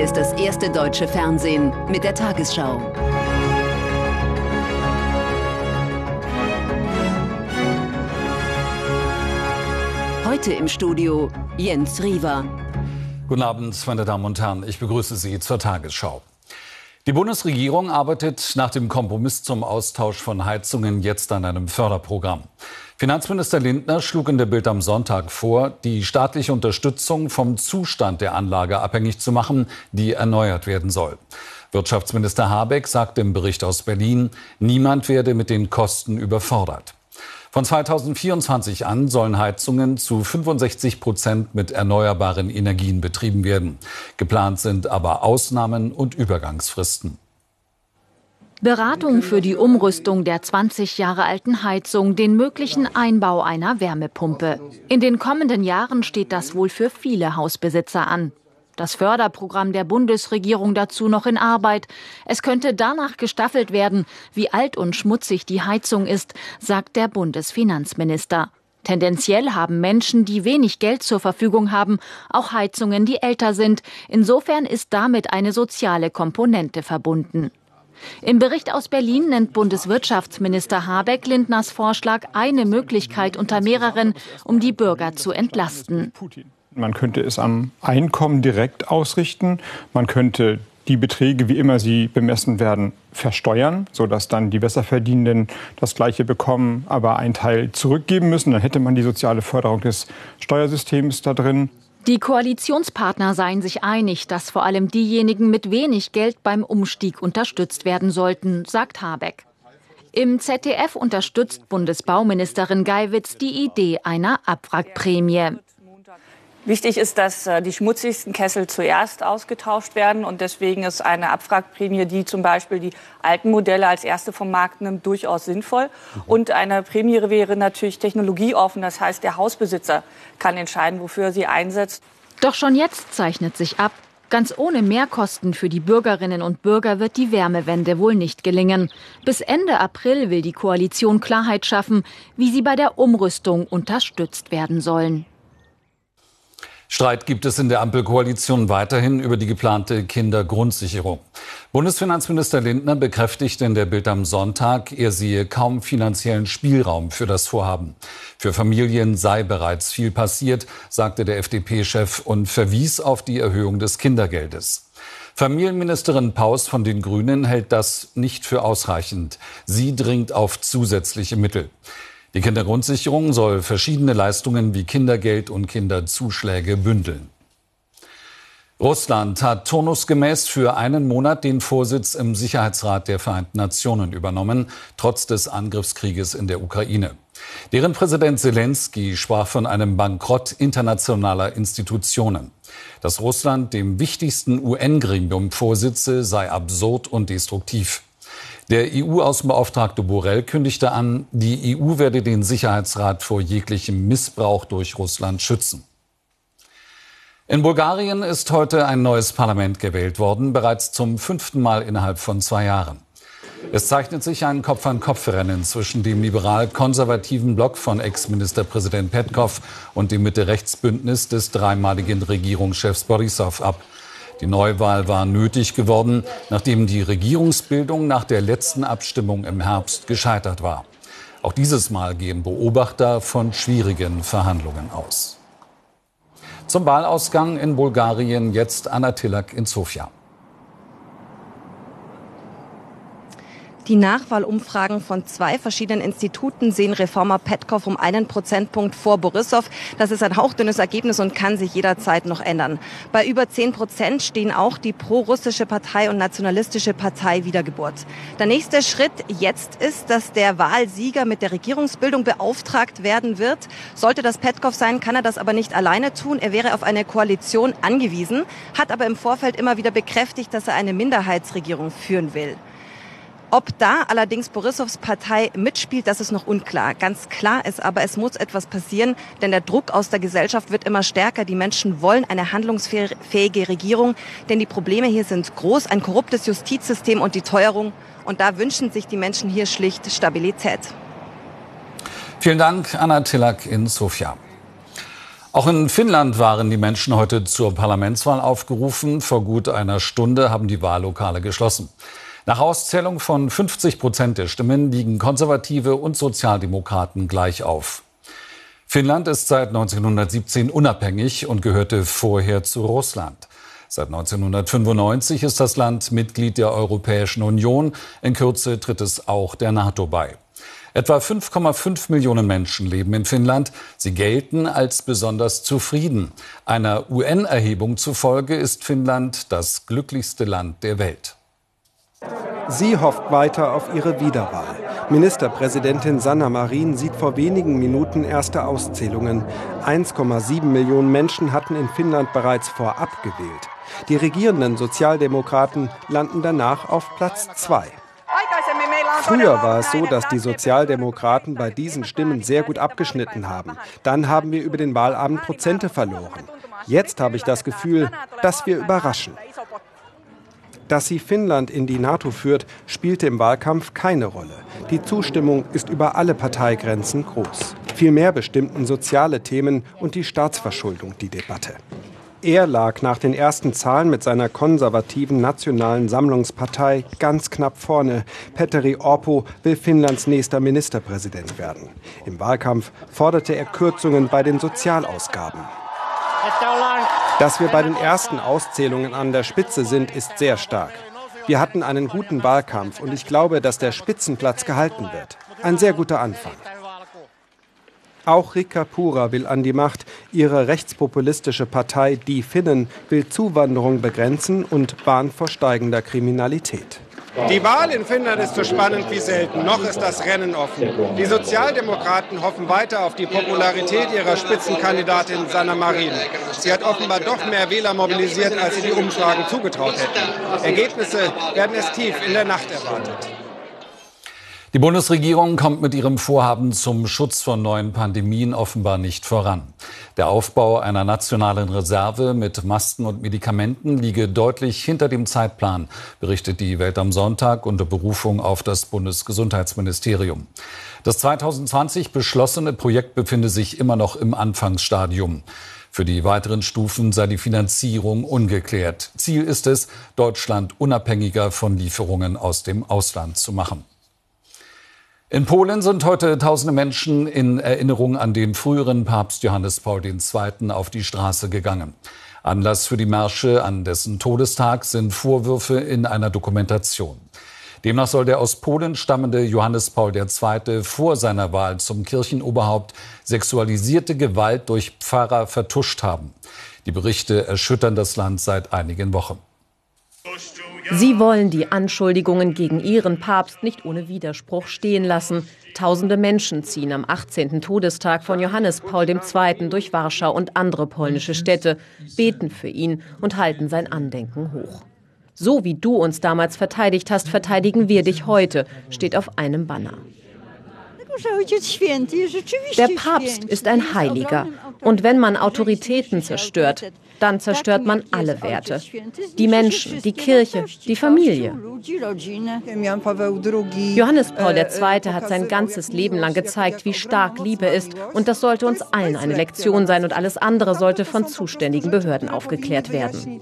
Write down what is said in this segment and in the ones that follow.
Hier ist das erste deutsche Fernsehen mit der Tagesschau. Heute im Studio Jens Riewer. Guten Abend, meine Damen und Herren. Ich begrüße Sie zur Tagesschau. Die Bundesregierung arbeitet nach dem Kompromiss zum Austausch von Heizungen jetzt an einem Förderprogramm. Finanzminister Lindner schlug in der Bild am Sonntag vor, die staatliche Unterstützung vom Zustand der Anlage abhängig zu machen, die erneuert werden soll. Wirtschaftsminister Habeck sagte im Bericht aus Berlin, niemand werde mit den Kosten überfordert. Von 2024 an sollen Heizungen zu 65 Prozent mit erneuerbaren Energien betrieben werden. Geplant sind aber Ausnahmen und Übergangsfristen. Beratung für die Umrüstung der 20 Jahre alten Heizung, den möglichen Einbau einer Wärmepumpe. In den kommenden Jahren steht das wohl für viele Hausbesitzer an. Das Förderprogramm der Bundesregierung dazu noch in Arbeit. Es könnte danach gestaffelt werden, wie alt und schmutzig die Heizung ist, sagt der Bundesfinanzminister. Tendenziell haben Menschen, die wenig Geld zur Verfügung haben, auch Heizungen, die älter sind. Insofern ist damit eine soziale Komponente verbunden. Im Bericht aus Berlin nennt Bundeswirtschaftsminister Habeck Lindners Vorschlag eine Möglichkeit unter mehreren, um die Bürger zu entlasten. Man könnte es am Einkommen direkt ausrichten. Man könnte die Beträge, wie immer sie bemessen werden, versteuern, sodass dann die Besserverdienenden das Gleiche bekommen, aber einen Teil zurückgeben müssen. Dann hätte man die soziale Förderung des Steuersystems da drin. Die Koalitionspartner seien sich einig, dass vor allem diejenigen mit wenig Geld beim Umstieg unterstützt werden sollten, sagt Habeck. Im ZDF unterstützt Bundesbauministerin Geiwitz die Idee einer Abwrackprämie. Wichtig ist, dass äh, die schmutzigsten Kessel zuerst ausgetauscht werden. Und deswegen ist eine Abwrackprämie, die zum Beispiel die alten Modelle als erste vom Markt nimmt, durchaus sinnvoll. Und eine Prämie wäre natürlich technologieoffen. Das heißt, der Hausbesitzer kann entscheiden, wofür er sie einsetzt. Doch schon jetzt zeichnet sich ab, Ganz ohne Mehrkosten für die Bürgerinnen und Bürger wird die Wärmewende wohl nicht gelingen. Bis Ende April will die Koalition Klarheit schaffen, wie sie bei der Umrüstung unterstützt werden sollen. Streit gibt es in der Ampelkoalition weiterhin über die geplante Kindergrundsicherung. Bundesfinanzminister Lindner bekräftigte in der Bild am Sonntag, er sehe kaum finanziellen Spielraum für das Vorhaben. Für Familien sei bereits viel passiert, sagte der FDP-Chef und verwies auf die Erhöhung des Kindergeldes. Familienministerin Paus von den Grünen hält das nicht für ausreichend. Sie dringt auf zusätzliche Mittel. Die Kindergrundsicherung soll verschiedene Leistungen wie Kindergeld und Kinderzuschläge bündeln. Russland hat turnusgemäß für einen Monat den Vorsitz im Sicherheitsrat der Vereinten Nationen übernommen, trotz des Angriffskrieges in der Ukraine. Deren Präsident Zelensky sprach von einem Bankrott internationaler Institutionen. Dass Russland dem wichtigsten UN-Gremium vorsitze, sei absurd und destruktiv. Der EU-Außenbeauftragte Borrell kündigte an, die EU werde den Sicherheitsrat vor jeglichem Missbrauch durch Russland schützen. In Bulgarien ist heute ein neues Parlament gewählt worden, bereits zum fünften Mal innerhalb von zwei Jahren. Es zeichnet sich ein Kopf-an-Kopf-Rennen zwischen dem liberal-konservativen Block von Ex-Ministerpräsident Petkov und dem Mitte-Rechts-Bündnis des dreimaligen Regierungschefs Borissow ab. Die Neuwahl war nötig geworden, nachdem die Regierungsbildung nach der letzten Abstimmung im Herbst gescheitert war. Auch dieses Mal gehen Beobachter von schwierigen Verhandlungen aus. Zum Wahlausgang in Bulgarien jetzt Anna Tillak in Sofia. Die Nachwahlumfragen von zwei verschiedenen Instituten sehen Reformer Petkov um einen Prozentpunkt vor Borissow. Das ist ein hauchdünnes Ergebnis und kann sich jederzeit noch ändern. Bei über zehn Prozent stehen auch die pro-russische Partei und nationalistische Partei Wiedergeburt. Der nächste Schritt jetzt ist, dass der Wahlsieger mit der Regierungsbildung beauftragt werden wird. Sollte das Petkov sein, kann er das aber nicht alleine tun. Er wäre auf eine Koalition angewiesen, hat aber im Vorfeld immer wieder bekräftigt, dass er eine Minderheitsregierung führen will. Ob da allerdings Borissows Partei mitspielt, das ist noch unklar. Ganz klar ist aber, es muss etwas passieren, denn der Druck aus der Gesellschaft wird immer stärker. Die Menschen wollen eine handlungsfähige Regierung, denn die Probleme hier sind groß, ein korruptes Justizsystem und die Teuerung. Und da wünschen sich die Menschen hier schlicht Stabilität. Vielen Dank, Anna Tillak in Sofia. Auch in Finnland waren die Menschen heute zur Parlamentswahl aufgerufen. Vor gut einer Stunde haben die Wahllokale geschlossen. Nach Auszählung von 50 Prozent der Stimmen liegen Konservative und Sozialdemokraten gleich auf. Finnland ist seit 1917 unabhängig und gehörte vorher zu Russland. Seit 1995 ist das Land Mitglied der Europäischen Union. In Kürze tritt es auch der NATO bei. Etwa 5,5 Millionen Menschen leben in Finnland. Sie gelten als besonders zufrieden. Einer UN-Erhebung zufolge ist Finnland das glücklichste Land der Welt. Sie hofft weiter auf ihre Wiederwahl. Ministerpräsidentin Sanna Marin sieht vor wenigen Minuten erste Auszählungen. 1,7 Millionen Menschen hatten in Finnland bereits vorab gewählt. Die regierenden Sozialdemokraten landen danach auf Platz zwei. Früher war es so, dass die Sozialdemokraten bei diesen Stimmen sehr gut abgeschnitten haben. Dann haben wir über den Wahlabend Prozente verloren. Jetzt habe ich das Gefühl, dass wir überraschen. Dass sie Finnland in die NATO führt, spielte im Wahlkampf keine Rolle. Die Zustimmung ist über alle Parteigrenzen groß. Vielmehr bestimmten soziale Themen und die Staatsverschuldung die Debatte. Er lag nach den ersten Zahlen mit seiner konservativen Nationalen Sammlungspartei ganz knapp vorne. Petteri Orpo will Finnlands nächster Ministerpräsident werden. Im Wahlkampf forderte er Kürzungen bei den Sozialausgaben. Dass wir bei den ersten Auszählungen an der Spitze sind, ist sehr stark. Wir hatten einen guten Wahlkampf und ich glaube, dass der Spitzenplatz gehalten wird. Ein sehr guter Anfang. Auch Rika Pura will an die Macht. Ihre rechtspopulistische Partei Die Finnen will Zuwanderung begrenzen und warnt vor steigender Kriminalität. Die Wahl in Finnland ist so spannend wie selten. Noch ist das Rennen offen. Die Sozialdemokraten hoffen weiter auf die Popularität ihrer Spitzenkandidatin Sanna Marin. Sie hat offenbar doch mehr Wähler mobilisiert, als sie die Umfragen zugetraut hätten. Ergebnisse werden erst tief in der Nacht erwartet. Die Bundesregierung kommt mit ihrem Vorhaben zum Schutz von neuen Pandemien offenbar nicht voran. Der Aufbau einer nationalen Reserve mit Masken und Medikamenten liege deutlich hinter dem Zeitplan, berichtet die Welt am Sonntag unter Berufung auf das Bundesgesundheitsministerium. Das 2020 beschlossene Projekt befinde sich immer noch im Anfangsstadium. Für die weiteren Stufen sei die Finanzierung ungeklärt. Ziel ist es, Deutschland unabhängiger von Lieferungen aus dem Ausland zu machen. In Polen sind heute tausende Menschen in Erinnerung an den früheren Papst Johannes Paul II. auf die Straße gegangen. Anlass für die Märsche an dessen Todestag sind Vorwürfe in einer Dokumentation. Demnach soll der aus Polen stammende Johannes Paul II. vor seiner Wahl zum Kirchenoberhaupt sexualisierte Gewalt durch Pfarrer vertuscht haben. Die Berichte erschüttern das Land seit einigen Wochen. Sie wollen die Anschuldigungen gegen ihren Papst nicht ohne Widerspruch stehen lassen. Tausende Menschen ziehen am 18. Todestag von Johannes Paul II. durch Warschau und andere polnische Städte, beten für ihn und halten sein Andenken hoch. So wie du uns damals verteidigt hast, verteidigen wir dich heute, steht auf einem Banner. Der Papst ist ein Heiliger. Und wenn man Autoritäten zerstört, dann zerstört man alle Werte. Die Menschen, die Kirche, die Familie. Johannes Paul II. hat sein ganzes Leben lang gezeigt, wie stark Liebe ist. Und das sollte uns allen eine Lektion sein und alles andere sollte von zuständigen Behörden aufgeklärt werden.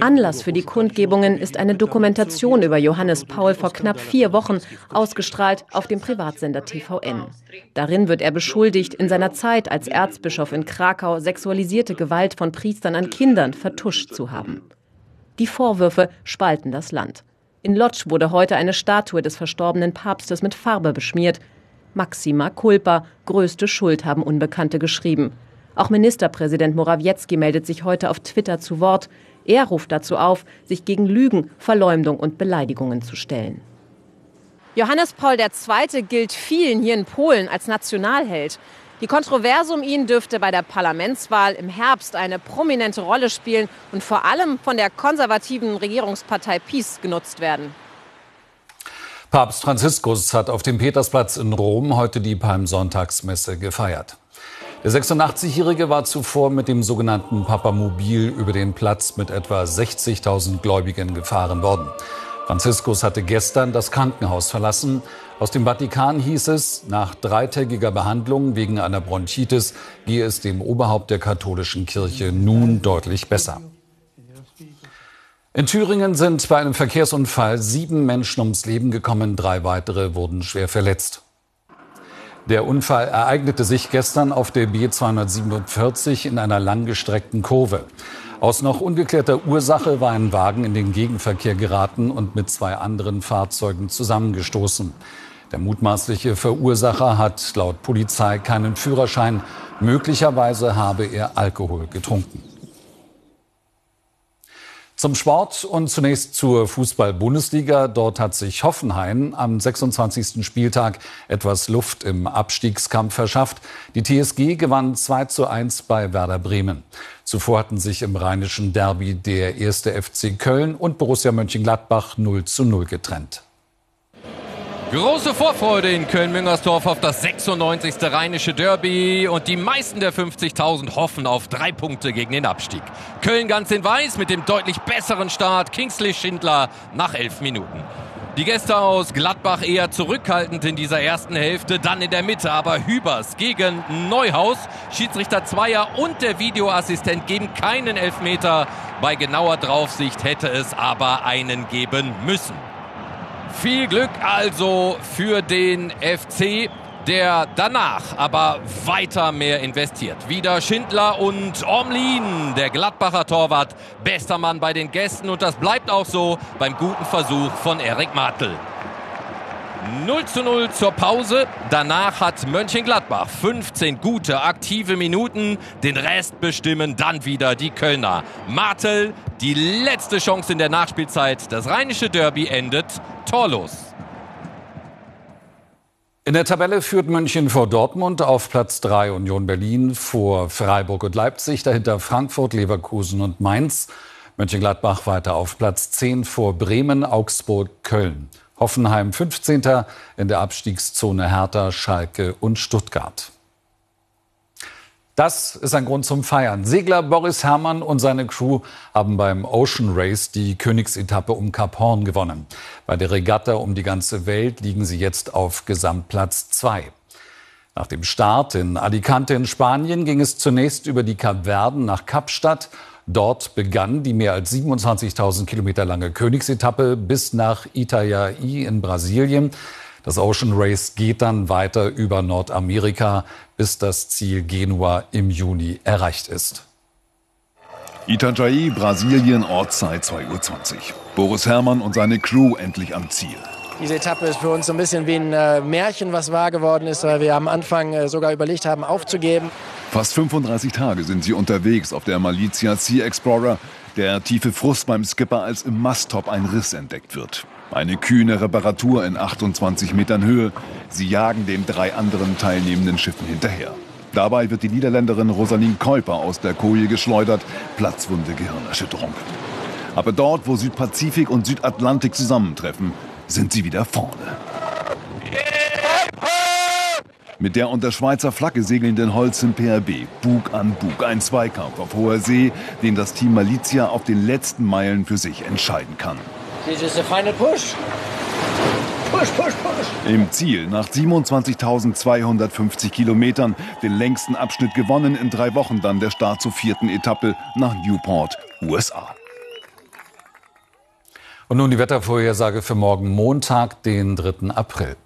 Anlass für die Kundgebungen ist eine Dokumentation über Johannes Paul vor knapp vier Wochen, ausgestrahlt auf dem Privatsender TVN. Darin wird er beschuldigt, in seiner Zeit als Erzbischof in Krakau sexualisierte Gewalt von Priestern an Kindern vertuscht zu haben. Die Vorwürfe spalten das Land. In Lodz wurde heute eine Statue des verstorbenen Papstes mit Farbe beschmiert. Maxima culpa, größte Schuld haben Unbekannte geschrieben. Auch Ministerpräsident Morawiecki meldet sich heute auf Twitter zu Wort. Er ruft dazu auf, sich gegen Lügen, Verleumdung und Beleidigungen zu stellen. Johannes Paul II. gilt vielen hier in Polen als Nationalheld. Die Kontroverse um ihn dürfte bei der Parlamentswahl im Herbst eine prominente Rolle spielen und vor allem von der konservativen Regierungspartei PiS genutzt werden. Papst Franziskus hat auf dem Petersplatz in Rom heute die Palmsonntagsmesse gefeiert. Der 86-Jährige war zuvor mit dem sogenannten Papamobil über den Platz mit etwa 60.000 Gläubigen gefahren worden. Franziskus hatte gestern das Krankenhaus verlassen. Aus dem Vatikan hieß es, nach dreitägiger Behandlung wegen einer Bronchitis gehe es dem Oberhaupt der katholischen Kirche nun deutlich besser. In Thüringen sind bei einem Verkehrsunfall sieben Menschen ums Leben gekommen, drei weitere wurden schwer verletzt. Der Unfall ereignete sich gestern auf der B247 in einer langgestreckten Kurve. Aus noch ungeklärter Ursache war ein Wagen in den Gegenverkehr geraten und mit zwei anderen Fahrzeugen zusammengestoßen. Der mutmaßliche Verursacher hat laut Polizei keinen Führerschein. Möglicherweise habe er Alkohol getrunken. Zum Sport und zunächst zur Fußball-Bundesliga. Dort hat sich Hoffenheim am 26. Spieltag etwas Luft im Abstiegskampf verschafft. Die TSG gewann 2 zu 1 bei Werder Bremen. Zuvor hatten sich im rheinischen Derby der erste FC Köln und Borussia Mönchengladbach 0 zu 0 getrennt. Große Vorfreude in Köln-Müngersdorf auf das 96. Rheinische Derby und die meisten der 50.000 hoffen auf drei Punkte gegen den Abstieg. Köln ganz in Weiß mit dem deutlich besseren Start. Kingsley Schindler nach elf Minuten. Die Gäste aus Gladbach eher zurückhaltend in dieser ersten Hälfte, dann in der Mitte aber Hübers gegen Neuhaus. Schiedsrichter Zweier und der Videoassistent geben keinen Elfmeter. Bei genauer Draufsicht hätte es aber einen geben müssen. Viel Glück also für den FC, der danach aber weiter mehr investiert. Wieder Schindler und Omlin, der Gladbacher Torwart, bester Mann bei den Gästen und das bleibt auch so beim guten Versuch von Erik Martel. 0 zu 0 zur Pause. Danach hat Mönchengladbach 15 gute, aktive Minuten. Den Rest bestimmen dann wieder die Kölner. Martel, die letzte Chance in der Nachspielzeit. Das rheinische Derby endet torlos. In der Tabelle führt München vor Dortmund auf Platz 3 Union Berlin vor Freiburg und Leipzig, dahinter Frankfurt, Leverkusen und Mainz. Mönchengladbach weiter auf Platz 10 vor Bremen, Augsburg, Köln. Hoffenheim 15. in der Abstiegszone Hertha, Schalke und Stuttgart. Das ist ein Grund zum Feiern. Segler Boris Herrmann und seine Crew haben beim Ocean Race die Königsetappe um Kap Horn gewonnen. Bei der Regatta um die ganze Welt liegen sie jetzt auf Gesamtplatz 2. Nach dem Start in Alicante in Spanien ging es zunächst über die Kapverden nach Kapstadt Dort begann die mehr als 27.000 Kilometer lange Königsetappe bis nach Itajaí in Brasilien. Das Ocean Race geht dann weiter über Nordamerika, bis das Ziel Genua im Juni erreicht ist. Itajaí, Brasilien, Ortszeit 2.20 Uhr. Boris Herrmann und seine Crew endlich am Ziel. Diese Etappe ist für uns so ein bisschen wie ein äh, Märchen, was wahr geworden ist, weil wir am Anfang äh, sogar überlegt haben, aufzugeben. Fast 35 Tage sind sie unterwegs auf der Malizia Sea Explorer. Der tiefe Frust beim Skipper, als im Masttop ein Riss entdeckt wird. Eine kühne Reparatur in 28 Metern Höhe. Sie jagen den drei anderen teilnehmenden Schiffen hinterher. Dabei wird die Niederländerin Rosaline Kuiper aus der Koje geschleudert. Platzwunde Gehirnerschütterung. Aber dort, wo Südpazifik und Südatlantik zusammentreffen, sind sie wieder vorne. Mit der unter Schweizer Flagge segelnden Holzen PRB, Bug an Bug, ein Zweikampf auf hoher See, den das Team Malizia auf den letzten Meilen für sich entscheiden kann. Push. Push, push, push. Im Ziel nach 27.250 Kilometern, den längsten Abschnitt gewonnen, in drei Wochen dann der Start zur vierten Etappe nach Newport, USA. Und nun die Wettervorhersage für morgen Montag, den 3. April.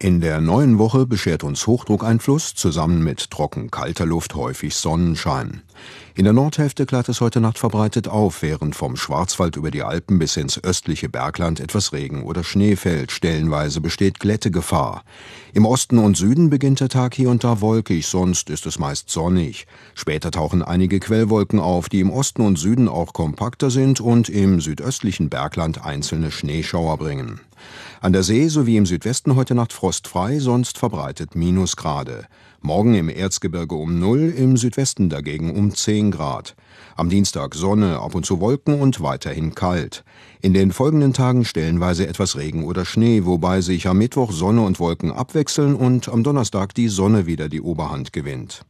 In der neuen Woche beschert uns Hochdruckeinfluss zusammen mit trocken kalter Luft häufig Sonnenschein. In der Nordhälfte klart es heute Nacht verbreitet auf, während vom Schwarzwald über die Alpen bis ins östliche Bergland etwas Regen oder Schnee fällt. Stellenweise besteht Glättegefahr. Im Osten und Süden beginnt der Tag hier und da wolkig, sonst ist es meist sonnig. Später tauchen einige Quellwolken auf, die im Osten und Süden auch kompakter sind und im südöstlichen Bergland einzelne Schneeschauer bringen. An der See sowie im Südwesten heute Nacht frostfrei, sonst verbreitet Minusgrade. Morgen im Erzgebirge um 0, im Südwesten dagegen um 10 Grad. Am Dienstag Sonne, ab und zu Wolken und weiterhin kalt. In den folgenden Tagen stellenweise etwas Regen oder Schnee, wobei sich am Mittwoch Sonne und Wolken abwechseln und am Donnerstag die Sonne wieder die Oberhand gewinnt.